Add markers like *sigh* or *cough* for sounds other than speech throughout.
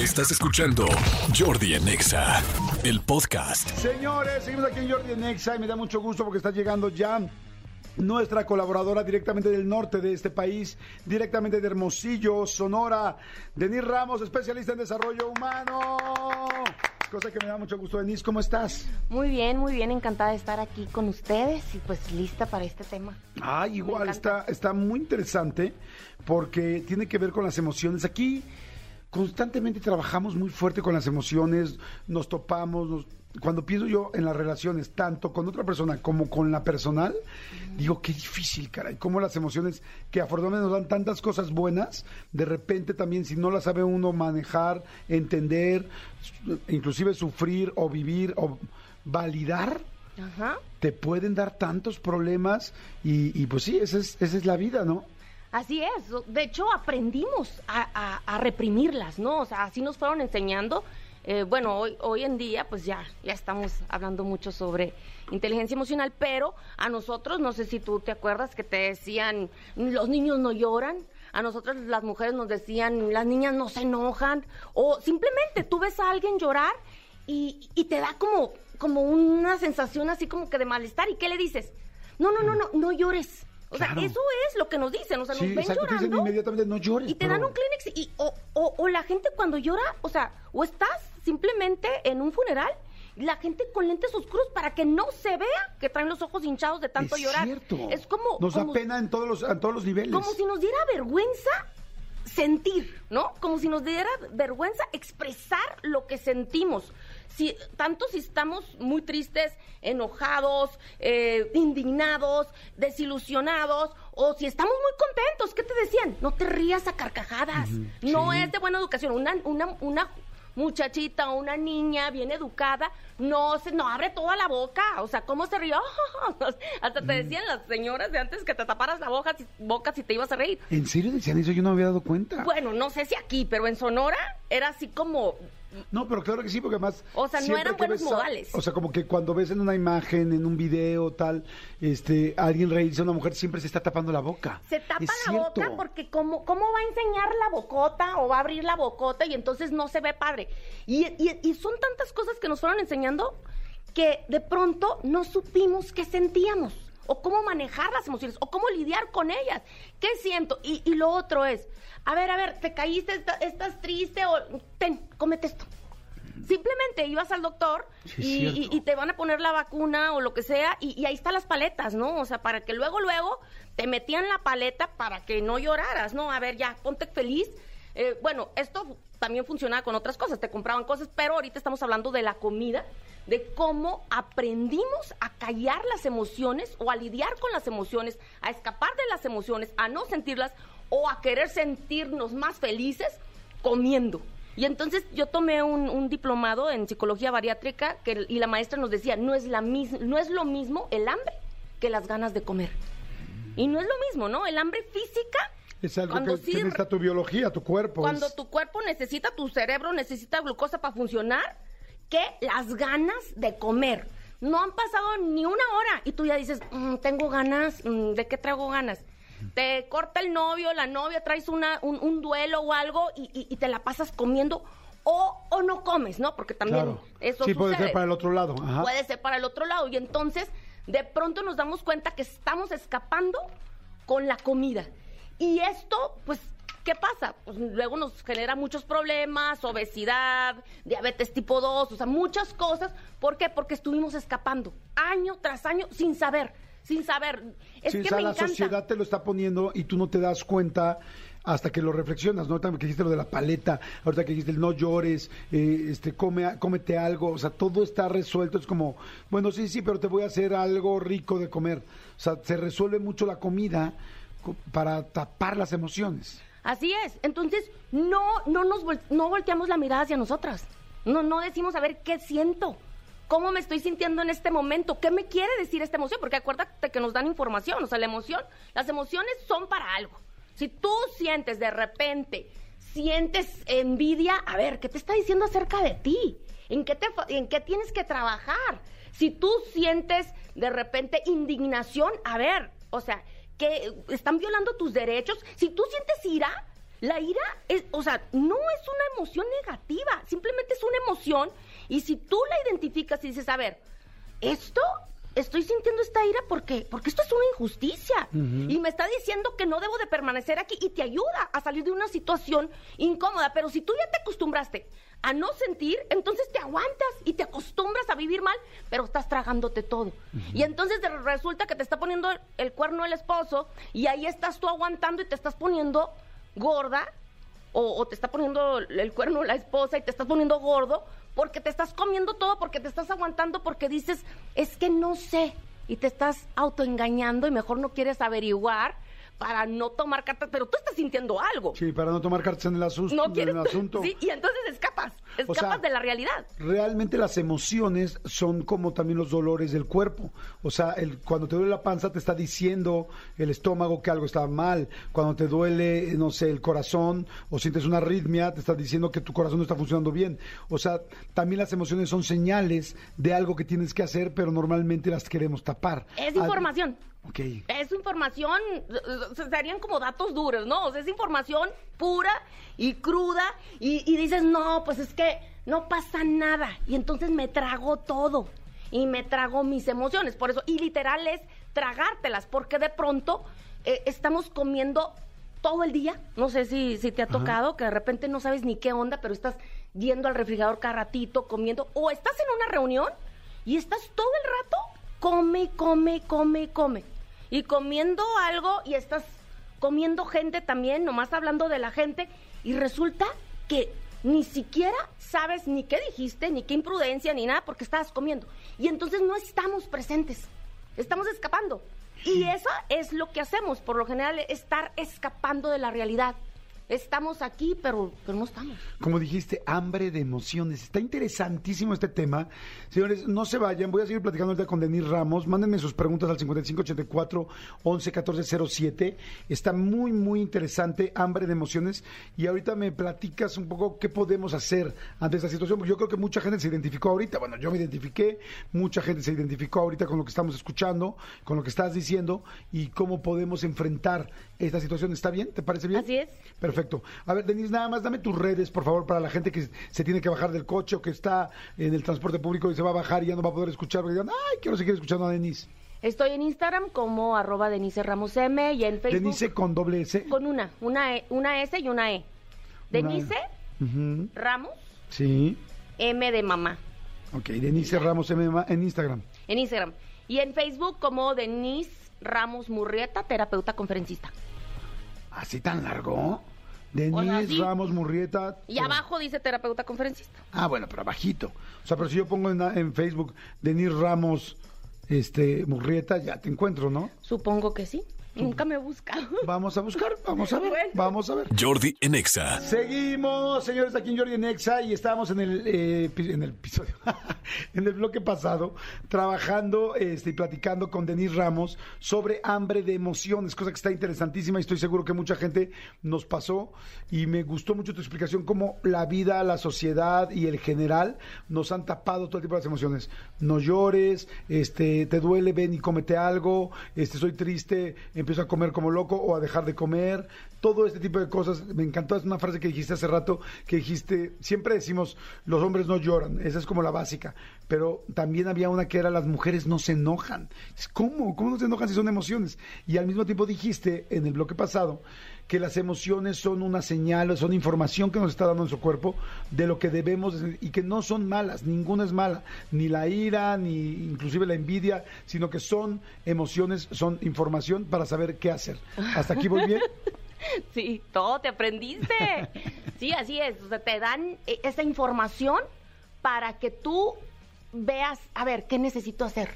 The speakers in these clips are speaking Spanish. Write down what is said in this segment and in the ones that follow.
Estás escuchando Jordi en Exa, el podcast. Señores, seguimos aquí en Jordi en Exa y me da mucho gusto porque está llegando ya nuestra colaboradora directamente del norte de este país, directamente de Hermosillo, Sonora, Denise Ramos, especialista en desarrollo humano. Cosa que me da mucho gusto, Denise, ¿cómo estás? Muy bien, muy bien, encantada de estar aquí con ustedes y pues lista para este tema. Ah, igual, está, está muy interesante porque tiene que ver con las emociones. Aquí constantemente trabajamos muy fuerte con las emociones, nos topamos, nos- cuando pienso yo en las relaciones, tanto con otra persona como con la personal, digo, qué difícil, caray, cómo las emociones que afortunadamente nos dan tantas cosas buenas, de repente también si no las sabe uno manejar, entender, inclusive sufrir o vivir o validar, Ajá. te pueden dar tantos problemas y, y pues sí, esa es, esa es la vida, ¿no? Así es. De hecho, aprendimos a, reprimirlas, ¿no? O sea, así nos fueron enseñando. Eh, bueno, hoy, en día, pues ya, ya estamos hablando mucho sobre inteligencia emocional, pero a nosotros, no sé si tú te acuerdas que te decían, los niños no lloran. A nosotros las mujeres nos decían, las niñas no se enojan. O simplemente tú ves a alguien llorar y, y te da como, como una sensación así como que de malestar. ¿Y qué le dices? No, no, no, no, no llores. O sea, eso es lo que nos dicen. O sea, nos Sí, ven exacto, te dicen llorando inmediatamente no llores. y te pero- dan un Kleenex y o, o, o la gente cuando llora, o sea, o estás simplemente en un funeral, la gente con lentes oscuros para que no se vea que traen los ojos hinchados de tanto es llorar. Cierto. Es como Nos como, da pena en todos los, en todos los niveles. como si nos diera vergüenza sentir, ¿no? Como si nos diera vergüenza expresar lo que sentimos. Si, tanto si estamos muy tristes, enojados, eh, indignados, desilusionados, o si estamos muy contentos, ¿qué te decían? No te rías a carcajadas. No sí. es de buena educación. Una, una, una muchachita o una niña bien educada no se no abre toda la boca. O sea, ¿cómo se rió? *laughs* Hasta te decían las señoras de antes que te taparas la boca si, boca si te ibas a reír. ¿En serio decían eso? Yo no me había dado cuenta. Bueno, no sé si aquí, pero en Sonora era así como No, pero claro que sí, porque además... O sea, no eran buenos a- modales. o sea, como que cuando ves en una imagen, en un video, tal, este, alguien reírse, una mujer siempre se está tapando la boca. se tapa Es la cierto. boca porque cómo, cómo va a enseñar la bocota o va a abrir la bocota y entonces no se ve padre. Y, y- y son tantas cosas que nos fueron enseñando que de pronto no supimos qué sentíamos o cómo manejar las emociones o cómo lidiar con ellas. ¿Qué siento? Y, y lo otro es, a ver, a ver, te caíste, está- estás triste o ten, cómete esto. Simplemente ibas al doctor Sí, es y, cierto. y- y te van a poner la vacuna o lo que sea y, y ahí están las paletas, ¿no? O sea, para que luego, luego te metían la paleta para que no lloraras, ¿no? A ver, ya, ponte feliz. Eh, bueno, esto también funcionaba con otras cosas, te compraban cosas, pero ahorita estamos hablando de la comida, de cómo aprendimos a callar las emociones o a lidiar con las emociones, a escapar de las emociones, a no sentirlas o a querer sentirnos más felices comiendo. Y entonces yo tomé un, diplomado en psicología bariátrica que, y la maestra nos decía, no es, no es lo mismo el hambre que las ganas de comer. Y no es lo mismo, ¿no? El hambre física, Es algo cuando que sí esta tu biología, tu cuerpo. cuando es- tu cuerpo necesita, tu cerebro necesita glucosa para funcionar, que las ganas de comer. No han pasado ni una hora y tú ya dices, "Mm, tengo ganas, mm, ¿de qué traigo ganas? Te corta el novio, la novia, traes una, un, un duelo o algo y, y- y te la pasas comiendo o, o no comes, ¿no? Porque también Claro. eso Sí, puede sucede. ser para el otro lado. Ajá. Puede ser para el otro lado. Y entonces, de pronto nos damos cuenta que estamos escapando con la comida. Y esto, pues, ¿qué pasa? Pues luego nos genera muchos problemas, obesidad, diabetes tipo 2, o sea, muchas cosas. ¿Por qué? Porque estuvimos escapando año tras año sin saber, sin saber. Es sí, que o sea, me la encanta. sociedad te lo está poniendo y tú no te das cuenta hasta que lo reflexionas, ¿no? También que dijiste lo de la paleta, ahorita que dijiste el no llores, eh, este, come, cómete algo, o sea, todo está resuelto, es como, bueno, sí, sí, pero te voy a hacer algo rico de comer. O sea, se resuelve mucho la comida co- para tapar las emociones. Así es. Entonces, no, no nos vol- no volteamos la mirada hacia nosotras. No, no decimos a ver qué siento. ¿Cómo me estoy sintiendo en este momento? ¿Qué me quiere decir esta emoción? Porque acuérdate que nos dan información, o sea, la emoción, las emociones son para algo. Si tú sientes de repente, sientes envidia, a ver, ¿qué te está diciendo acerca de ti? ¿En qué, te, en qué tienes que trabajar? Si tú sientes de repente indignación, a ver, o sea, que están violando tus derechos. Si tú sientes ira, La ira es, o sea, no es una emoción negativa, simplemente es una emoción. Y si tú la identificas y dices, a ver, esto estoy sintiendo esta ira porque porque esto es una injusticia. Y me está diciendo que no debo de permanecer aquí y te ayuda a salir de una situación incómoda, pero si tú ya te acostumbraste a no sentir, entonces te aguantas y te acostumbras a vivir mal, pero estás tragándote todo. Y entonces resulta que te está poniendo el, el cuerno el esposo y ahí estás tú aguantando y te estás poniendo gorda o, o te está poniendo el cuerno la esposa y te estás poniendo gordo porque te estás comiendo todo, porque te estás aguantando, porque dices, es que no sé, y te estás autoengañando y mejor no quieres averiguar para no tomar cartas, pero tú estás sintiendo algo. Sí, para no tomar cartas en el, asus- No en quieres. el asunto. *laughs* Sí, y entonces escapas, O escapas sea, de la realidad. Realmente las emociones son como también los dolores del cuerpo. O sea, el, cuando te duele la panza te está diciendo el estómago que algo está mal. Cuando te duele, no sé, el corazón o sientes una arritmia, te está diciendo que tu corazón no está funcionando bien. O sea, también las emociones son señales de algo que tienes que hacer, pero normalmente las queremos tapar. Es información. Ok. Es información, serían como datos duros, ¿no? O sea, es información pura y cruda y, y dices, no, pues es que no pasa nada. Y entonces me trago todo y me trago mis emociones. Por eso, y literal es tragártelas, porque de pronto eh, estamos comiendo todo el día. No sé si, si te ha tocado que de repente no sabes ni qué onda, pero estás yendo al refrigerador cada ratito, comiendo, o estás en una reunión y estás todo el rato come, come, come, come. Y comiendo algo y estás comiendo gente también, nomás hablando de la gente, y resulta que ni siquiera sabes ni qué dijiste, ni qué imprudencia, ni nada, porque estabas comiendo. Y entonces no estamos presentes, estamos escapando. Y eso es lo que hacemos, por lo general, estar escapando de la realidad. Estamos aquí, pero, pero no estamos. Como dijiste, hambre de emociones. Está interesantísimo este tema. Señores, no se vayan. Voy a seguir platicando ahorita con Denis Ramos. Mándenme sus preguntas al 5584 111407. Está muy, muy interesante. Hambre de emociones. Y ahorita me platicas un poco qué podemos hacer ante esta situación. Porque yo creo que mucha gente se identificó ahorita. Bueno, yo me identifiqué. Mucha gente se identificó ahorita con lo que estamos escuchando, con lo que estás diciendo y cómo podemos enfrentar esta situación. ¿Está bien? ¿Te parece bien? Así es. Perfecto. A ver, Denise, nada más dame tus redes, por favor, para la gente que se tiene que bajar del coche o que está en el transporte público y se va a bajar y ya no va a poder escuchar, porque digan, ay, quiero seguir escuchando a Denise. Estoy en Instagram como arroba Denise Ramos M y en Facebook Denise con doble S. con una, una, E- una S y una E. Denise Ujú, Ramos Sí. M de mamá Ok, Denise Ramos M en Instagram. en Instagram. Y en Facebook como Denise Ramos Murrieta, terapeuta conferencista. ¿Así tan largo? O sea, Denise sí. Ramos Murrieta. Y abajo dice terapeuta conferencista. Ah, bueno, pero abajito. O sea, pero si yo pongo en, en Facebook Denise Ramos este, Murrieta, ya te encuentro, ¿no? Supongo que sí. Nunca me he buscado. *laughs* Vamos a buscar, vamos a ver, Bueno. vamos a ver. Jordi en Exa. Seguimos, señores, aquí en Jordi en Exa y estábamos en el, eh, en el episodio, *laughs* en el bloque pasado, trabajando este, y platicando con Denise Ramos sobre hambre de emociones, cosa que está interesantísima y estoy seguro que mucha gente nos pasó y me gustó mucho tu explicación cómo la vida, la sociedad y el general nos han tapado todo el tipo de las emociones. No llores, este, te duele, ven y cómete algo, este, soy triste, empiezo a comer como loco o a dejar de comer, todo este tipo de cosas. Me encantó, es una frase que dijiste hace rato, que dijiste, siempre decimos, los hombres no lloran, esa es como la básica, pero también había una que era, las mujeres no se enojan. ¿Cómo? ¿Cómo no se enojan si son emociones? Y al mismo tiempo dijiste en el bloque pasado que las emociones son una señal, son información que nos está dando nuestro cuerpo de lo que debemos de- y que no son malas, ninguna es mala, ni la ira, ni inclusive la envidia, sino que son emociones, son información para saber qué hacer. Hasta aquí voy bien. *laughs* Sí, todo te aprendiste. *laughs* Sí, así es. O sea, te dan eh, esa información para que tú veas, a ver, ¿qué necesito hacer?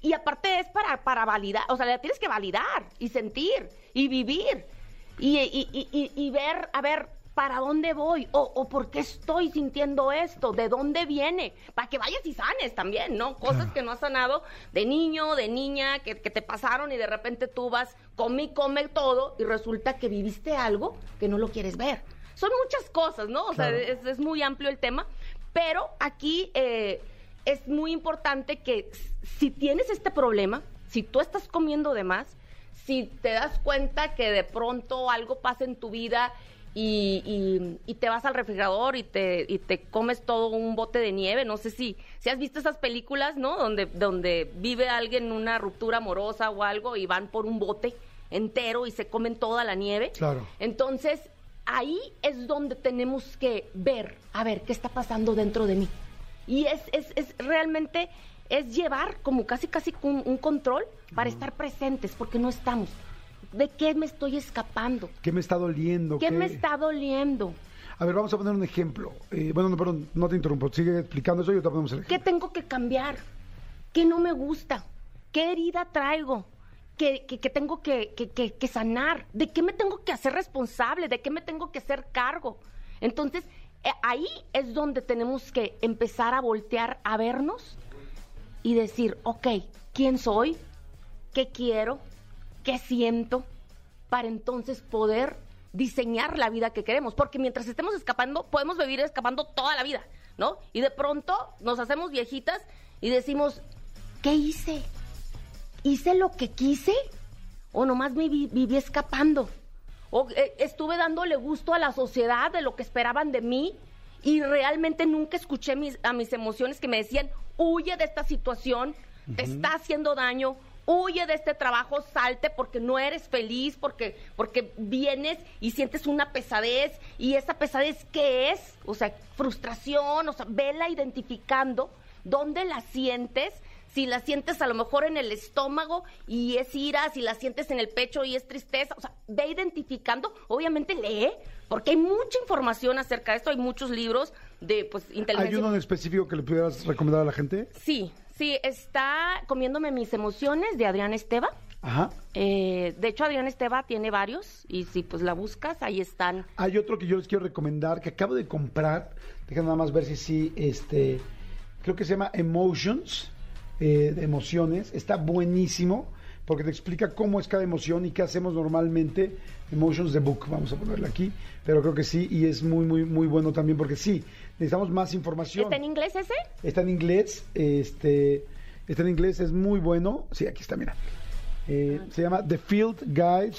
Y aparte es para, para validar, o sea, la tienes que validar y sentir y vivir y, y- y- y- ver, a ver, ¿para dónde voy? O, o por qué estoy sintiendo esto? ¿De dónde viene? Para que vayas y sanes también, ¿no? Cosas Claro. que no has sanado de niño, de niña, que, que te pasaron y de repente tú vas, come y come todo y resulta que viviste algo que no lo quieres ver. Son muchas cosas, ¿no? O Claro. sea, es, es muy amplio el tema, pero aquí eh, es muy importante que si tienes este problema, si tú estás comiendo de más, si te das cuenta que de pronto algo pasa en tu vida y, y- y te vas al refrigerador y te, y te comes todo un bote de nieve. No sé si, si has visto esas películas, ¿no? Donde, donde vive alguien en una ruptura amorosa o algo y van por un bote entero y se comen toda la nieve. Claro. Entonces, ahí es donde tenemos que ver, a ver, qué está pasando dentro de mí. Y es, es, es realmente, es llevar como casi, casi un, un control para estar presentes, porque no estamos. ¿De qué me estoy escapando? ¿Qué me está doliendo? ¿Qué me está doliendo? A ver, vamos a poner un ejemplo. Eh, bueno, no, perdón, no te interrumpo. Sigue explicando eso y ahorita ponemos el ¿Qué ejemplo. tengo que cambiar? ¿Qué no me gusta? ¿Qué herida traigo? ¿Qué, que, que tengo que, que- que- que sanar? ¿De qué me tengo que hacer responsable? ¿De qué me tengo que hacer cargo? Entonces, eh, ahí es donde tenemos que empezar a voltear a vernos y decir, ok, ¿quién soy? ¿Qué quiero? ¿Qué siento? Para entonces poder diseñar la vida que queremos. Porque mientras estemos escapando, podemos vivir escapando toda la vida, ¿no? Y de pronto nos hacemos viejitas y decimos, ¿qué hice? ¿Hice lo que quise? ¿O nomás me vi- viví escapando? ¿O eh, estuve dándole gusto a la sociedad de lo que esperaban de mí? Y realmente nunca escuché mis- a mis emociones que me decían, huye de esta situación, te está haciendo daño, huye de este trabajo, salte porque no eres feliz, porque, porque vienes y sientes una pesadez. ¿Y esa pesadez qué es? O sea, frustración, o sea, vela identificando dónde la sientes, si la sientes a lo mejor en el estómago y es ira, si la sientes en el pecho y es tristeza, o sea, ve identificando, obviamente lee, porque hay mucha información acerca de esto, hay muchos libros de pues ¿Hay inteligencia. uno en específico que le pudieras recomendar a la gente? Sí, sí, está comiéndome mis emociones de Adrián Esteva. Ajá. Eh, de hecho, Adrián Esteva tiene varios y si pues la buscas, ahí están. Hay otro que yo les quiero recomendar que acabo de comprar. Dejen nada más ver si sí, este, creo que se llama Emotions, eh, de emociones. Está buenísimo porque te explica cómo es cada emoción y qué hacemos normalmente. Emotions the Book, vamos a ponerle aquí, pero creo que sí y es muy, muy, muy bueno también porque sí, necesitamos más información. ¿Está en inglés ese? Está en inglés, este, está en inglés, es muy bueno. Sí, aquí está, mira. Eh, se llama The Field Guide.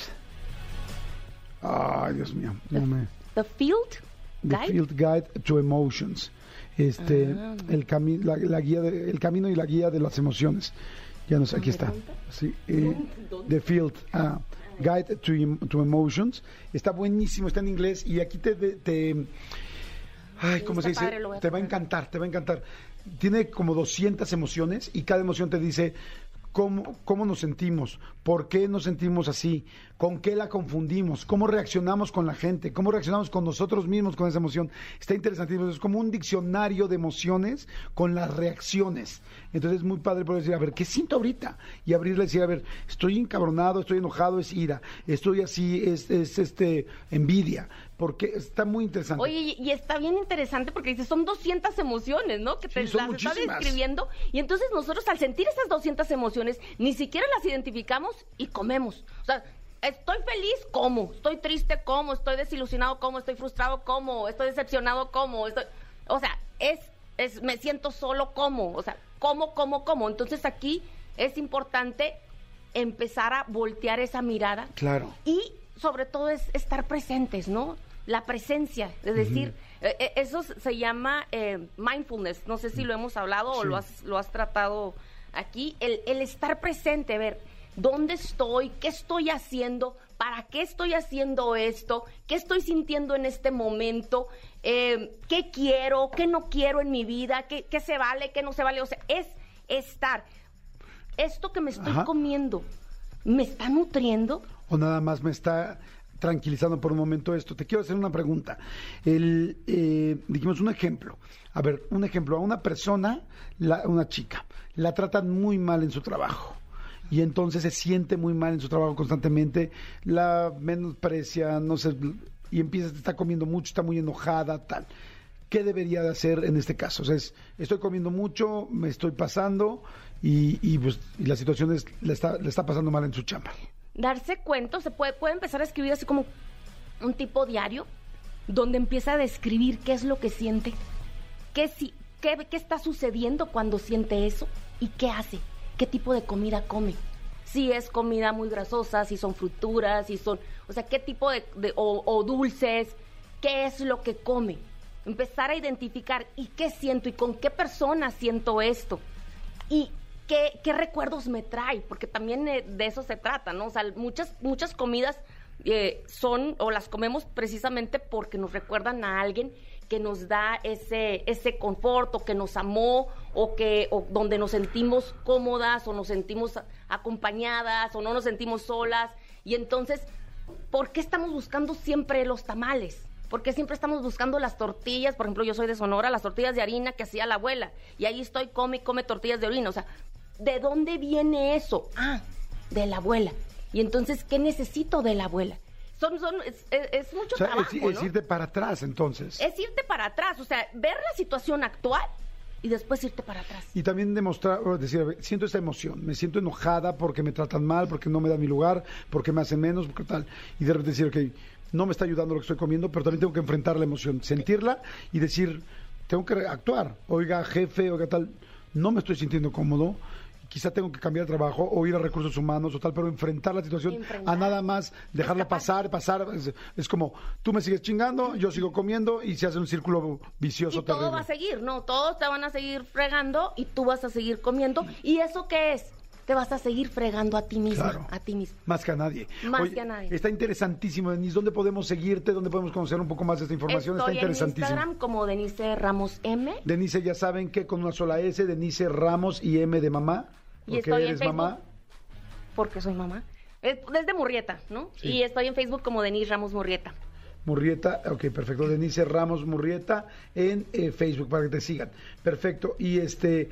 Ay, Dios mío, no me. The Field The Guide. Field Guide to Emotions. Este, Ah. el, cami- la, la guía de- el camino y la guía de las emociones. Ya no sé, aquí está. Sí, eh, The Field ah, Guide to, Em- to Emotions. Está buenísimo, está en inglés y aquí te... te ay, ¿cómo se dice? padre, te va a encantar, te va a encantar. Tiene como 200 emociones y cada emoción te dice cómo, cómo nos sentimos, por qué nos sentimos así, con qué la confundimos, cómo reaccionamos con la gente, cómo reaccionamos con nosotros mismos con esa emoción. Está interesantísimo. Es como un diccionario de emociones con las reacciones. Entonces es muy padre poder decir, a ver, ¿qué siento ahorita? Y abrirle y decir, a ver, estoy encabronado, estoy enojado, es ira, estoy así, es, es este envidia. Porque está muy interesante. Oye, y, está bien interesante porque dice, son 200 emociones, ¿no? Que te Sí, las está describiendo. Y entonces nosotros al sentir esas 200 emociones, ni siquiera las identificamos y comemos. O sea, estoy feliz, como. Estoy triste, como. Estoy desilusionado, como. Estoy frustrado, como. Estoy decepcionado, como. Estoy... O sea, es, es, me siento solo, como. O sea, como, como, como. Entonces aquí es importante empezar a voltear esa mirada Claro. y sobre todo es estar presentes, ¿no? La presencia, es decir, eh, eh, eso se llama eh, mindfulness, no sé si lo hemos hablado o lo has, lo has tratado aquí, el, el estar presente, ver dónde estoy, qué estoy haciendo, para qué estoy haciendo esto, qué estoy sintiendo en este momento, eh, qué quiero, qué no quiero en mi vida, qué, qué se vale, qué no se vale, o sea, es estar. Esto que me estoy Ajá. comiendo, ¿me está nutriendo? o nada más me está tranquilizando por un momento esto. Te quiero hacer una pregunta. El, eh, dijimos un ejemplo. A ver, un ejemplo. A una persona, la- una chica, la tratan muy mal en su trabajo. Y entonces se siente muy mal en su trabajo constantemente, la menosprecia, no sé, y empieza, está comiendo mucho, está muy enojada, tal. ¿Qué debería de hacer en este caso? O sea, es, estoy comiendo mucho, me estoy pasando y, y, pues, y la situación es, le está, le está pasando mal en su chamba. darse cuenta, se puede, puede empezar a escribir así como un tipo diario, donde empieza a describir qué es lo que siente, qué, si, qué, qué está sucediendo cuando siente eso y qué hace, qué tipo de comida come, si es comida muy grasosa, si son fruturas, si son, o sea, qué tipo de, o dulces, qué es lo que come. Empezar a identificar y qué siento y con qué persona siento esto y qué, qué recuerdos me trae, porque también eh, de eso se trata, ¿no? O sea, muchas, muchas comidas eh, son o las comemos precisamente porque nos recuerdan a alguien que nos da ese, ese confort o que nos amó o que o donde nos sentimos cómodas o nos sentimos acompañadas o no nos sentimos solas y entonces ¿por qué estamos buscando siempre los tamales? ¿Por qué siempre estamos buscando las tortillas? Por ejemplo, yo soy de Sonora, las tortillas de harina que hacía la abuela. Y ahí estoy, come y come tortillas de harina. O sea, ¿de dónde viene eso? Ah, de la abuela. Y entonces, ¿qué necesito de la abuela? Son, son, es, mucho O sea, trabajo, es, es irte para atrás entonces. Es irte para atrás, o sea, ver la situación actual y después irte para atrás. Y también demostrar, decir, a ver, siento esta emoción, me siento enojada porque me tratan mal, porque no me dan mi lugar, porque me hacen menos, porque tal. Y de repente decir, ok, no me está ayudando lo que estoy comiendo, pero también tengo que enfrentar la emoción, sentirla y decir, tengo que actuar. Oiga, jefe, oiga, tal, no me estoy sintiendo cómodo. Quizá tengo que cambiar de trabajo o ir a recursos humanos o tal, pero enfrentar la situación Enfrentar. a nada más dejarla pasar, pasar. Es, es como tú me sigues chingando, yo sigo comiendo y se hace un círculo vicioso Y todo terrible. va a seguir, ¿no? Todos te van a seguir fregando y tú vas a seguir comiendo. ¿Y eso qué es? Te vas a seguir fregando a ti misma, Claro. a ti mismo. Más que a nadie. Más que a nadie. Está interesantísimo, Denise. ¿Dónde podemos seguirte? ¿Dónde podemos conocer un poco más de esta información? Estoy está en interesantísimo. Instagram como Denise Ramos M. Denise, ya saben que con una sola S, Denise Ramos y M de mamá. Y Porque en eres Facebook. mamá. Porque soy mamá. Es desde Murrieta, ¿no? Sí. Y estoy en Facebook como Denise Ramos Murrieta. Murrieta, ok, perfecto. Denise Ramos Murrieta en eh, Facebook para que te sigan. Perfecto. Y este,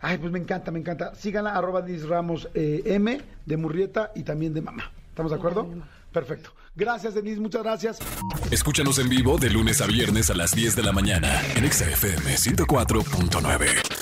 ay, pues me encanta, me encanta. Síganla, arroba Denise Ramos eh, M de Murrieta y también de mamá. ¿Estamos de acuerdo? Perfecto. Gracias, Denise, muchas gracias. Escúchanos en vivo de lunes a viernes a las 10 de la mañana en Exa FM 104.9.